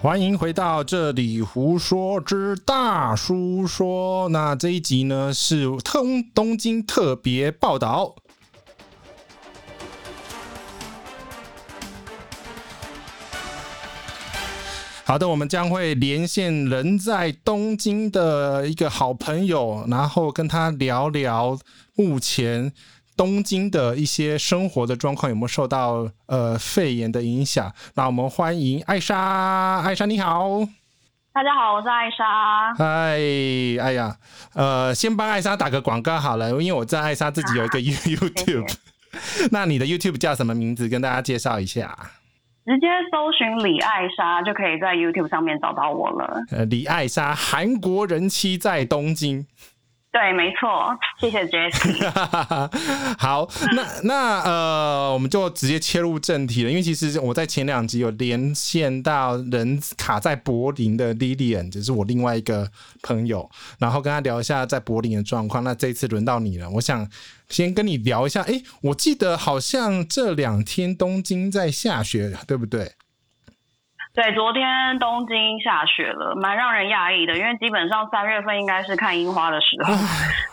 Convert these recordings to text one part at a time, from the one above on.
欢迎回到这里胡说之大叔说。那这一集呢是东东京特别报道。好的，我们将会连线人在东京的一个好朋友，然后跟他聊聊目前。东京的一些生活的状况有没有受到呃肺炎的影响？那我们欢迎艾莎，艾莎你好，大家好，我是艾莎。嗨，哎呀，呃，先帮艾莎打个广告好了，因为我知道艾莎自己有一个 YouTube，那你的 YouTube 叫什么名字？跟大家介绍一下。直接搜寻李艾莎就可以在 YouTube 上面找到我了。呃，李艾莎，韩国人妻在东京。对，没错，谢谢 Jessie。好，那那呃，我们就直接切入正题了，因为其实我在前两集有连线到人卡在柏林的 Lilian，就是我另外一个朋友，然后跟他聊一下在柏林的状况。那这一次轮到你了，我想先跟你聊一下。哎，我记得好像这两天东京在下雪，对不对？对，昨天东京下雪了，蛮让人讶异的，因为基本上三月份应该是看樱花的时候，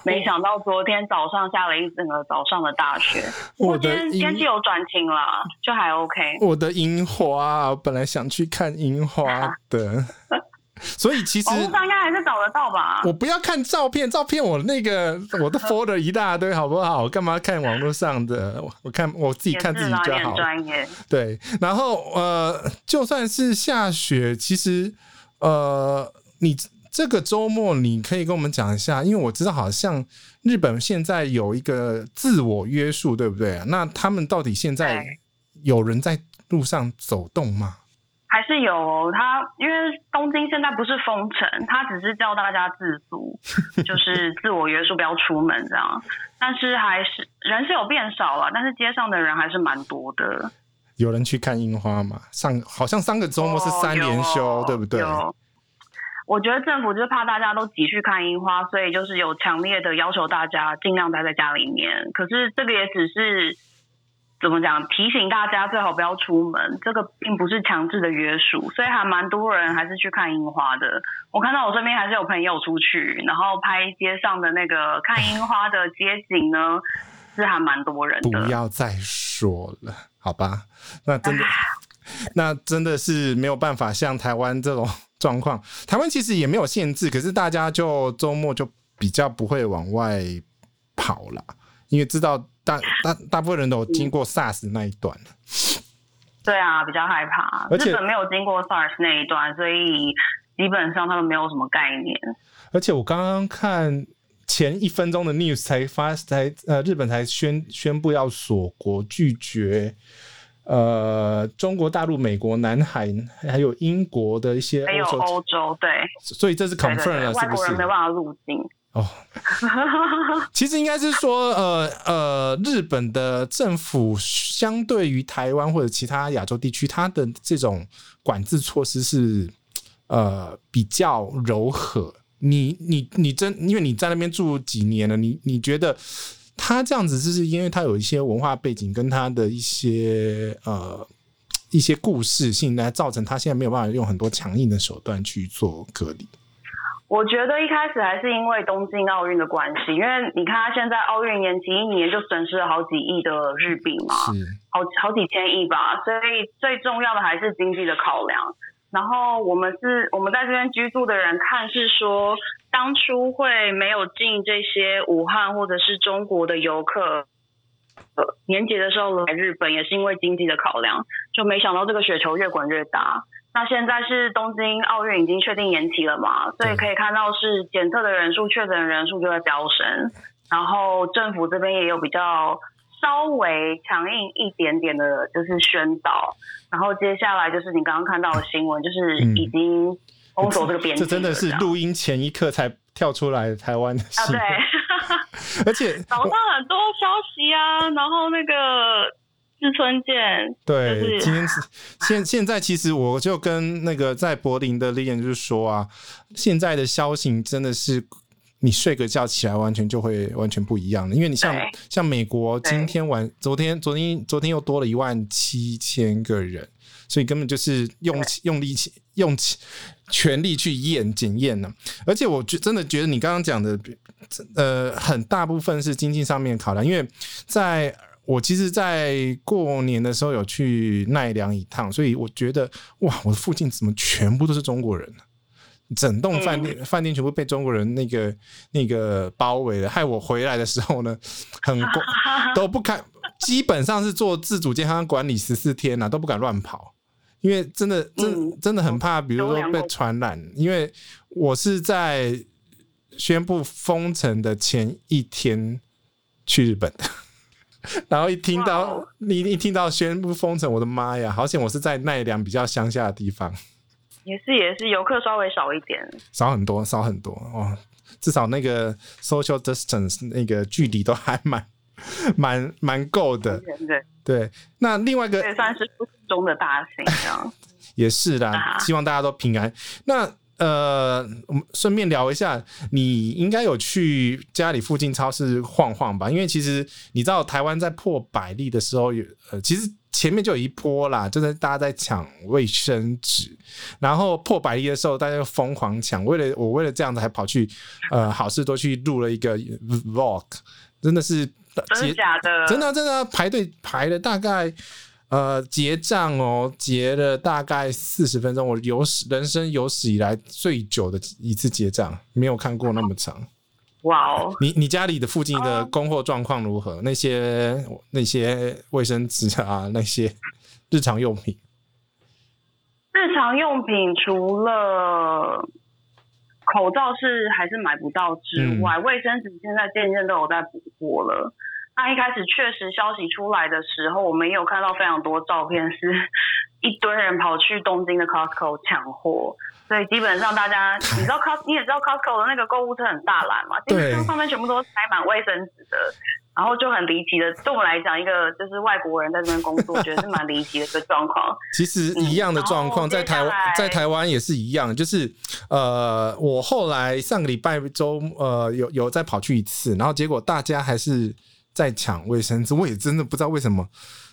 没想到昨天早上下了一整个早上的大雪。我的天，天气有转晴了，就还 OK。我的樱花，我本来想去看樱花的。所以其实网络上应该还是找得到吧？我不要看照片，照片我那个我的 folder 一大堆，好不好？我干嘛看网络上的？我看我自己看自己就好。专业。对，然后呃，就算是下雪，其实呃，你这个周末你可以跟我们讲一下，因为我知道好像日本现在有一个自我约束，对不对？那他们到底现在有人在路上走动吗？还是有他，因为东京现在不是封城，他只是叫大家自足，就是自我约束，不要出门这样。但是还是人是有变少了，但是街上的人还是蛮多的。有人去看樱花吗？上好像上个周末是三连休，哦、对不对？我觉得政府就是怕大家都急去看樱花，所以就是有强烈的要求大家尽量待在家里面。可是这个也只是。怎么讲？提醒大家最好不要出门，这个并不是强制的约束，所以还蛮多人还是去看樱花的。我看到我身边还是有朋友出去，然后拍街上的那个看樱花的街景呢，是还蛮多人的。不要再说了，好吧？那真的，那真的是没有办法像台湾这种状况。台湾其实也没有限制，可是大家就周末就比较不会往外跑了，因为知道。大大大部分人都经过 SARS 那一段，对啊，比较害怕。日本没有经过 SARS 那一段，所以基本上他们没有什么概念。而且我刚刚看前一分钟的 news 才发才呃，日本才宣宣布要锁国，拒绝呃中国大陆、美国、南海还有英国的一些还有欧洲对，所以这是 confirm 了，是不是？外国人没办法入境。哦，其实应该是说，呃呃，日本的政府相对于台湾或者其他亚洲地区，它的这种管制措施是呃比较柔和。你你你真，因为你在那边住几年了，你你觉得他这样子，就是因为他有一些文化背景跟他的一些呃一些故事性，来造成他现在没有办法用很多强硬的手段去做隔离。我觉得一开始还是因为东京奥运的关系，因为你看他现在奥运延期一年就损失了好几亿的日币嘛，好好几千亿吧，所以最重要的还是经济的考量。然后我们是我们在这边居住的人看是说，当初会没有进这些武汉或者是中国的游客，呃，年节的时候来日本也是因为经济的考量，就没想到这个雪球越滚越大。那现在是东京奥运已经确定延期了嘛，所以可以看到是检测的人数、确诊人数就在飙升，然后政府这边也有比较稍微强硬一点点的，就是宣导。然后接下来就是你刚刚看到的新闻，就是已经封锁这个边境、嗯。这真的是录音前一刻才跳出来的台湾的新闻。啊，对，而且早上很多消息啊，然后那个。志村健，对，就是、今天是现现在，其实我就跟那个在柏林的 Lilian 就是说啊，现在的消息真的是你睡个觉起来，完全就会完全不一样了。因为你像像美国，今天晚昨天昨天昨天又多了一万七千个人，所以根本就是用用力气用全力去验检验呢。而且我觉真的觉得你刚刚讲的，呃，很大部分是经济上面考量，因为在。我其实，在过年的时候有去奈良一趟，所以我觉得哇，我的附近怎么全部都是中国人？整栋饭店饭店全部被中国人那个那个包围了，害我回来的时候呢，很 都不敢，基本上是做自主健康管理十四天呐，都不敢乱跑，因为真的真真的很怕，比如说被传染。因为我是在宣布封城的前一天去日本的。然后一听到你一听到宣布封城，我的妈呀！好险我是在奈良比较乡下的地方，也是也是游客稍微少一点，少很多少很多哦，至少那个 social distance 那个距离都还蛮蛮蛮够的，对对。那另外一个也算是中的大型，这样 也是啦，希望大家都平安。那。呃，我们顺便聊一下，你应该有去家里附近超市晃晃吧？因为其实你知道，台湾在破百例的时候，有呃，其实前面就有一波啦，就是大家在抢卫生纸，然后破百例的时候，大家就疯狂抢。为了我，为了这样子，还跑去呃好事多去录了一个 vlog，真的是真的假的？真的真的排队排了大概。呃，结账哦，结了大概四十分钟，我有史人生有史以来最久的一次结账，没有看过那么长。哇哦！你你家里的附近的供货状况如何？那些那些卫生纸啊，那些日常用品。日常用品除了口罩是还是买不到之外，卫、嗯、生纸现在渐渐都有在补货了。那一开始确实消息出来的时候，我们也有看到非常多照片，是 一堆人跑去东京的 Costco 抢货。所以基本上大家，你知道 Costco，你也知道 Costco 的那个购物车很大篮嘛，基本上上面全部都塞满卫生纸的，然后就很离奇的。对我们来讲，一个就是外国人在这边工作，我觉得是蛮离奇的一个状况。其实一样的状况在台湾，在台湾也是一样，就是呃，我后来上个礼拜周呃有有再跑去一次，然后结果大家还是。在抢卫生纸，我也真的不知道为什么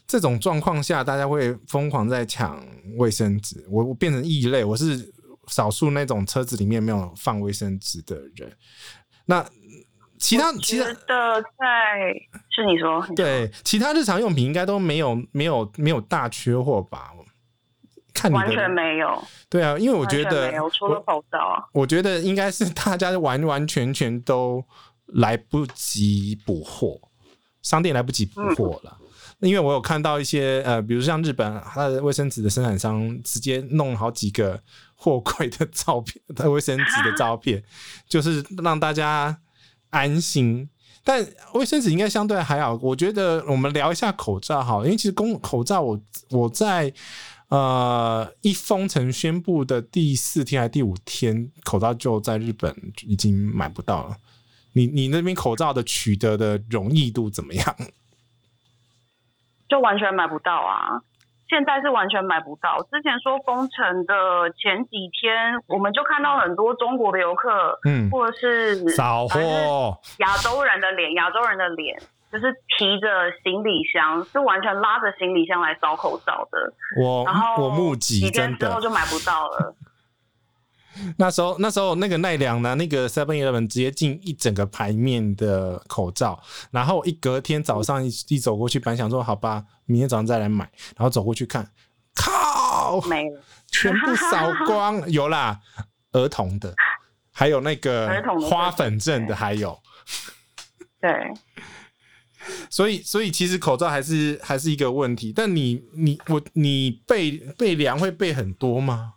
这种状况下大家会疯狂在抢卫生纸。我我变成异类，我是少数那种车子里面没有放卫生纸的人。那其他其他的在是你说对，其他日常用品应该都没有没有没有大缺货吧？看你完全没有。对啊，因为我觉得没有除了口罩，我觉得应该是大家完完全全都来不及补货。商店来不及补货了，嗯，因为我有看到一些呃，比如像日本，它的卫生纸的生产商直接弄好几个货柜的照片，的卫生纸的照片，就是让大家安心。但卫生纸应该相对还好，我觉得我们聊一下口罩好，因为其实公口罩我我在呃一封城宣布的第四天还第五天，口罩就在日本已经买不到了。你你那边口罩的取得的容易度怎么样？就完全买不到啊！现在是完全买不到。之前说封城的前几天，我们就看到很多中国的游客，嗯，或者是扫货，亚洲人的脸，亚洲人的脸，就是提着行李箱，是完全拉着行李箱来扫口罩的。我然后我目击，几天之后就买不到了。那时候，那时候那个奈良呢，那个 Seven Eleven 直接进一整个牌面的口罩，然后一隔天早上一一走过去，本来想说好吧，明天早上再来买，然后走过去看，靠，没了，全部扫光，有啦，儿童的，还有那个花粉症的，还有，对，所以所以其实口罩还是还是一个问题，但你你我你备备粮会备很多吗？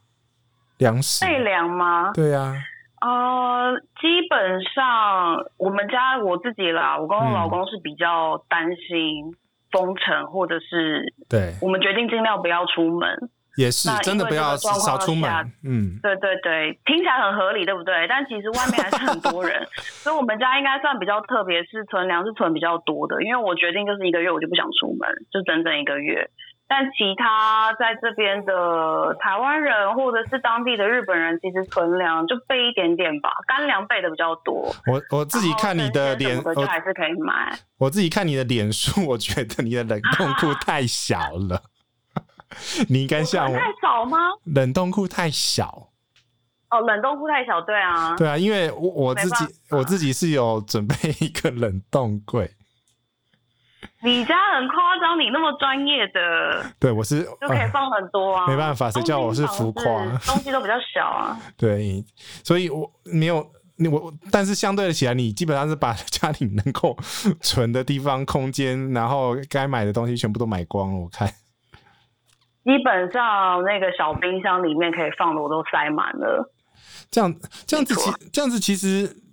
粮食备粮吗？对呀、啊，呃，基本上我们家我自己啦，我跟我老公是比较担心封城，或者是对，我们决定尽量不要出门，也是真的不要少出门。嗯，对对对，听起来很合理，对不对？但其实外面还是很多人，所以我们家应该算比较特别，是存粮是存比较多的，因为我决定就是一个月我就不想出门，就整整一个月。但其他在这边的台湾人或者是当地的日本人，其实存粮就备一点点吧，干粮备的比较多。我我自己看你的脸，就还是可以买。我自己看你的脸书，我觉得你的冷冻库 太小了。你应该像我。太少吗？冷冻库太小。哦，冷冻库太小，对啊。对啊，因为我我自己我自己是有准备一个冷冻柜。你家很夸张，你那么专业的，对我是就可以放很多啊。没办法，谁叫我是浮夸，东西都比较小啊。对，所以我没有你我，但是相对的起来，你基本上是把家里能够存的地方、空间，然后该买的东西全部都买光了。我看，基本上那个小冰箱里面可以放的我都塞满了。这样这样子其这样子其实。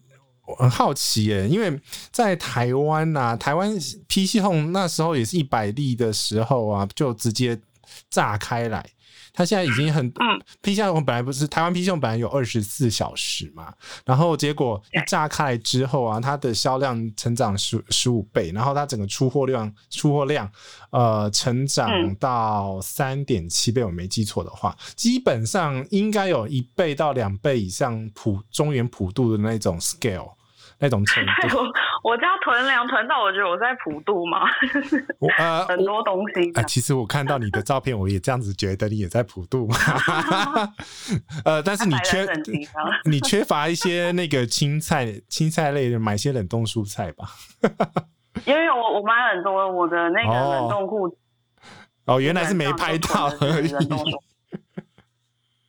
我很好奇耶，因为在台湾呐、啊，台湾 P 系统那时候也是一百例的时候啊，就直接炸开来。它现在已经很，PC Home 本来不是台湾 PC Home 本来有二十四小时嘛，然后结果一炸开来之后啊，它的销量成长十十五倍，然后它整个出货量出货量呃成长到三点七倍，我没记错的话，基本上应该有一倍到两倍以上普中原普渡的那种 scale。那种程度，我我家囤粮囤到我觉得我在普渡嘛，呃，很多东西。呃，其实我看到你的照片，我也这样子觉得你也在普渡嘛。呃，但是你缺 你缺乏一些那个青菜青菜类的，买些冷冻蔬菜吧。因为我我买很多我的那个冷冻库。哦，原来是没拍到而已。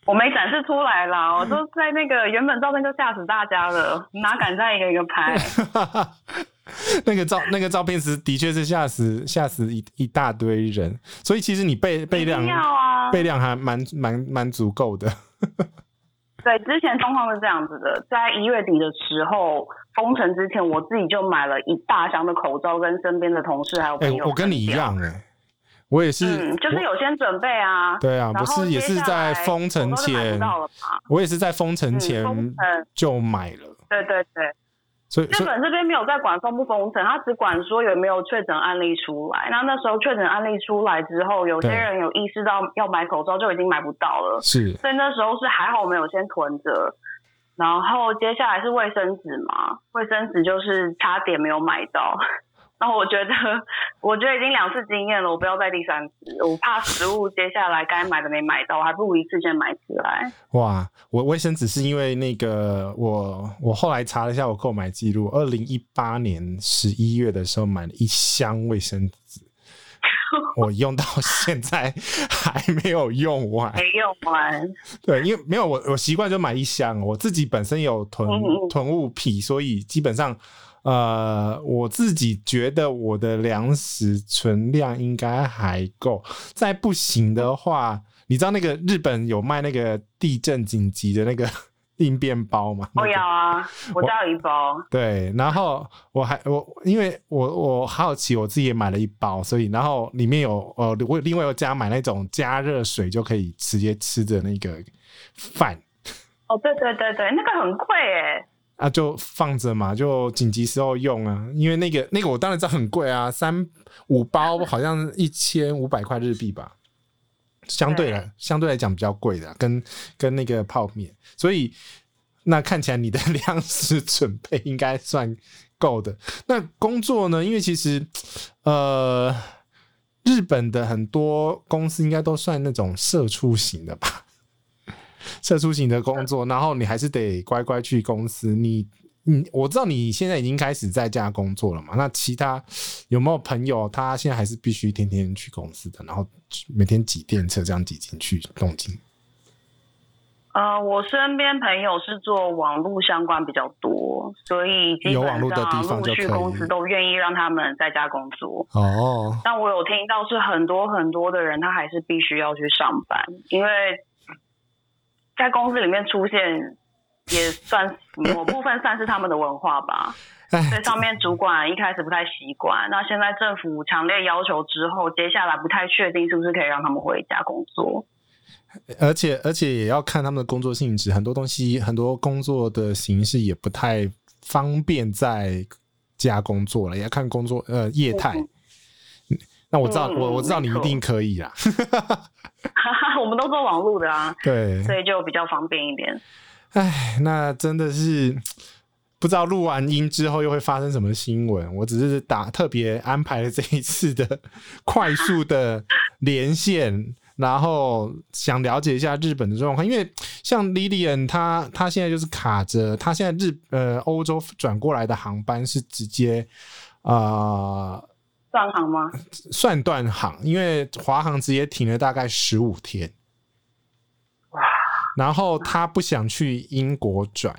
我没展示出来啦，我都在那个原本照片就吓死大家了，哪敢再一个一个拍？那个照那个照片是的确是吓死吓死一一大堆人，所以其实你备备量备量还蛮蛮蛮足够的。对，之前状况是这样子的，在一月底的时候封城之前，我自己就买了一大箱的口罩，跟身边的同事还有朋友、欸。我跟你一样哎、欸。我也是，嗯，就是有先准备啊。对啊，不是也是在封城前，我也是在封城前就买了。对对对，所以日本这边没有在管封不封城，他只管说有没有确诊案例出来。那那时候确诊案例出来之后，有些人有意识到要买口罩，就已经买不到了。是，所以那时候是还好没有先囤着。然后接下来是卫生纸嘛，卫生纸就是差点没有买到。然后我觉得，我觉得已经两次经验了，我不要再第三次。我怕食物接下来该买的没买到，我还不如一次先买起来。哇，我卫生纸是因为那个我我后来查了一下我购买记录，二零一八年十一月的时候买了一箱卫生纸，我用到现在还没有用完，没用完。对，因为没有我我习惯就买一箱，我自己本身有囤囤物癖，所以基本上。呃，我自己觉得我的粮食存量应该还够。再不行的话，你知道那个日本有卖那个地震紧急的那个 应变包吗？我有啊，我家有一包。对，然后我还我因为我我好奇，我自己也买了一包，所以然后里面有呃，我另外有加买那种加热水就可以直接吃的那个饭。哦，对对对对，那个很贵哎。啊，就放着嘛，就紧急时候用啊。因为那个那个我当然知道很贵啊，三五包好像一千五百块日币吧，相对来相对来讲比较贵的，跟跟那个泡面。所以那看起来你的 粮食准备应该算够的。那工作呢？因为其实呃，日本的很多公司应该都算那种社畜型的吧。社畜型的工作，然后你还是得乖乖去公司。你，你我知道你现在已经开始在家工作了嘛？那其他有没有朋友，他现在还是必须天天去公司的，然后每天挤电车这样挤进去东京？呃，我身边朋友是做网络相关比较多，所以基本上陆续公司都愿意让他们在家工作。哦，但我有听到是很多很多的人，他还是必须要去上班，因为。在公司里面出现，也算某部分算是他们的文化吧。所以上面主管一开始不太习惯，那现在政府强烈要求之后，接下来不太确定是不是可以让他们回家工作。而且而且也要看他们的工作性质，很多东西很多工作的形式也不太方便在家工作了，也要看工作呃业态。那我知道，嗯、我我知道你一定可以啦。我们都做网络的啊，对，所以就比较方便一点。哎，那真的是 不知道录完音之后又会发生什么新闻。我只是打特别安排了这一次的快速的连线，然后想了解一下日本的状况。因为像 Lilian，他他现在就是卡着，他现在日呃欧洲转过来的航班是直接啊。呃断航吗？算断航，因为华航直接停了大概十五天。哇！然后他不想去英国转，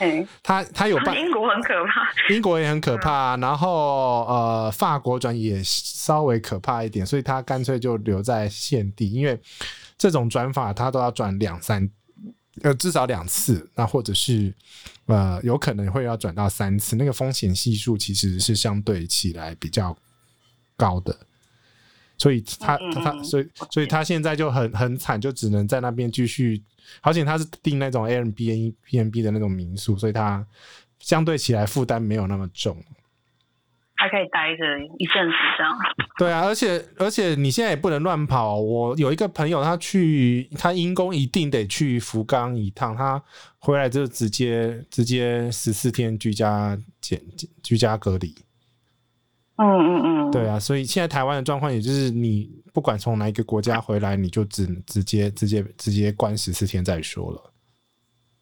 欸、他他有办英国很可怕，英国也很可怕。然后呃，法国转也稍微可怕一点，所以他干脆就留在现地，因为这种转法他都要转两三。呃，至少两次，那或者是呃，有可能会要转到三次，那个风险系数其实是相对起来比较高的，所以他他所以所以他现在就很很惨，就只能在那边继续。而且他是订那种 Airbnb 的那种民宿，所以他相对起来负担没有那么重。还可以待着一阵子这样。对啊，而且而且你现在也不能乱跑。我有一个朋友，他去他因公一定得去福冈一趟，他回来就直接直接十四天居家检居家隔离。嗯嗯嗯。对啊，所以现在台湾的状况，也就是你不管从哪一个国家回来，你就只直接直接直接关十四天再说了。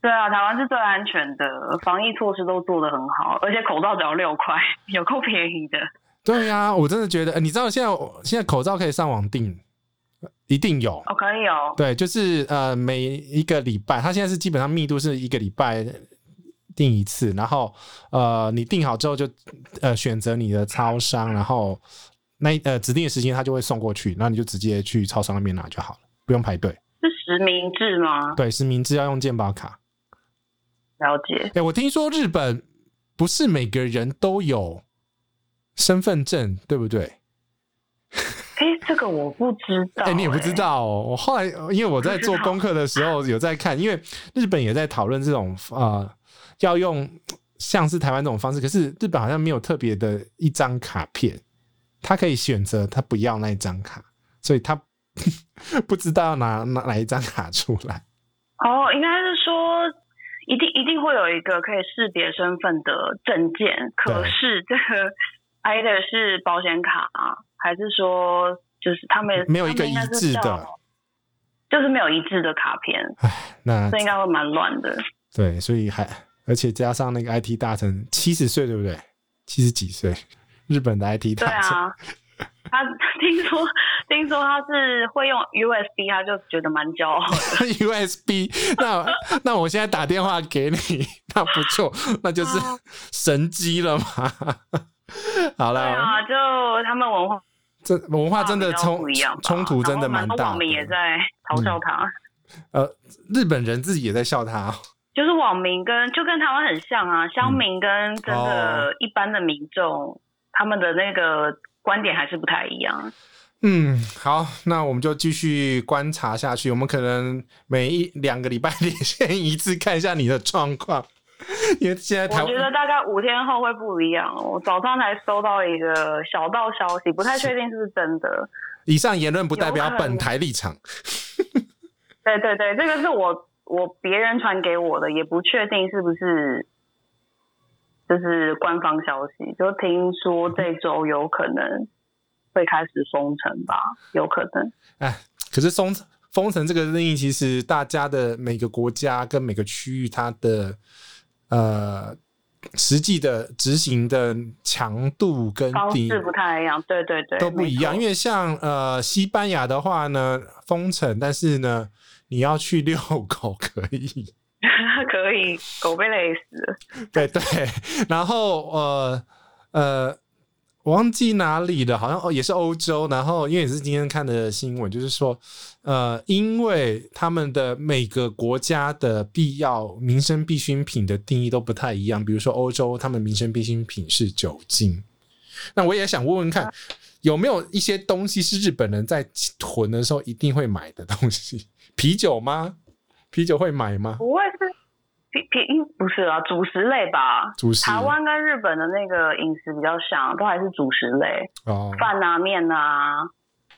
对啊，台湾是最安全的，防疫措施都做得很好，而且口罩只要六块，有够便宜的。对呀、啊，我真的觉得，你知道现在现在口罩可以上网订，一定有哦，可以有。对，就是呃，每一个礼拜，它现在是基本上密度是一个礼拜订一次，然后呃，你订好之后就呃选择你的超商，然后那呃指定的时间他就会送过去，然后你就直接去超商那边拿就好了，不用排队。是实名制吗？对，实名制要用健保卡。了解。哎、欸，我听说日本不是每个人都有身份证，对不对？哎、欸，这个我不知道、欸。哎、欸，你也不知道哦。我后来因为我在做功课的时候有在看，因为日本也在讨论这种啊、呃，要用像是台湾这种方式，可是日本好像没有特别的一张卡片，他可以选择他不要那一张卡，所以他 不知道要拿拿哪一张卡出来。哦，应该。一定一定会有一个可以识别身份的证件，可是这个 挨的是保险卡啊，还是说就是他们没有一个一致的，就是没有一致的卡片，唉，那这应该会蛮乱的。对，所以还而且加上那个 IT 大臣七十岁，对不对？七十几岁，日本的 IT 大臣。对啊。他 听说，听说他是会用 USB，他就觉得蛮骄傲的。USB，那 那我现在打电话给你，那不错，那就是神机了嘛。好了，对啊，就他们文化，这文化真的冲冲突真的蛮大的。网民也在嘲笑他。嗯。呃，日本人自己也在笑他。就是网民跟就跟台湾很像啊，乡民跟真的一般的民众，哦，他们的那个。观点还是不太一样。嗯，好，那我们就继续观察下去。我们可能每一两个礼拜连线一次，看一下你的状况。因为现在台湾，我觉得大概五天后会不一样。我早上才收到一个小道消息，不太确定是不是真的。以上言论不代表本台立场。对对对，这个是我我别人传给我的，也不确定是不是。就是官方消息，就听说这周有可能会开始封城吧，有可能。哎，可是封封城这个令，其实大家的每个国家跟每个区域，它的呃实际的执行的强度跟方式不太一样，对对对，都不一样。因为像呃西班牙的话呢，封城，但是呢，你要去遛狗可以。可以，狗被累死 了。对对，然后呃呃，我忘记哪里了，好像哦也是欧洲。然后因为也是今天看的新闻，就是说呃，因为他们的每个国家的必要民生必需品的定义都不太一样。比如说欧洲，他们民生必需品是酒精。那我也想问问看，啊、有没有一些东西是日本人在囤的时候一定会买的东西？啤酒吗？啤酒会买吗？不会是，偏偏不是啊，主食类吧。主食。台湾跟日本的那个饮食比较像，都还是主食类。哦。饭啊，面啊，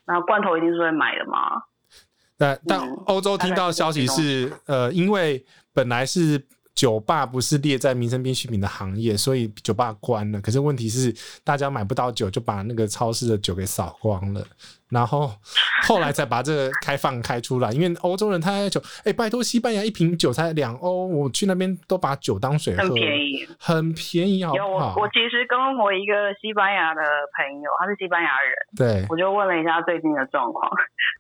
然后罐头一定是会买的嘛。但但欧洲听到消息是，嗯、呃，因为本来是。酒吧不是列在民生必需品的行业，所以酒吧关了。可是问题是，大家买不到酒，就把那个超市的酒给扫光了。然后后来才把这个开放开出来，因为欧洲人他酒，哎、欸，拜托，西班牙一瓶酒才两欧，我去那边都把酒当水喝，很便宜，很便宜，好不好？有我，我其实跟我一个西班牙的朋友，他是西班牙人，对，我就问了一下最近的状况，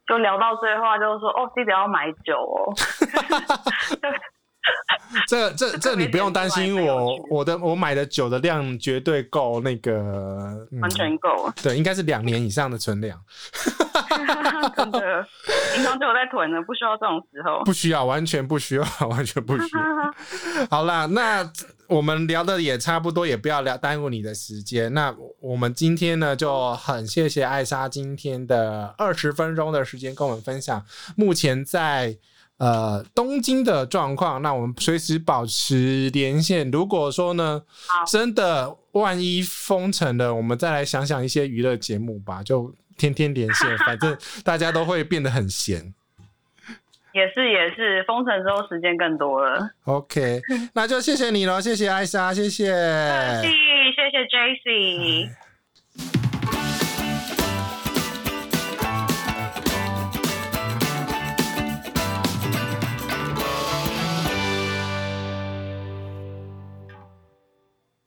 就聊到最后，就是说，哦，记得要买酒哦。这这这你不用担心我，我我的我买的酒的量绝对够那个，完全够。对，应该是两年以上的存量。真的，平常就有在囤的，不需要这种时候。不需要，完全不需要，完全不需要。好啦，那我们聊的也差不多，也不要聊耽误你的时间。那我们今天呢，就很谢谢艾莎今天的二十分钟的时间跟我们分享，目前在。呃，东京的状况，那我们随时保持连线。如果说呢，真的万一封城了，我们再来想想一些娱乐节目吧，就天天连线，反正大家都会变得很闲。也是也是，封城之后时间更多了。OK，那就谢谢你了，谢谢艾莎，谢谢，谢谢谢谢 JC。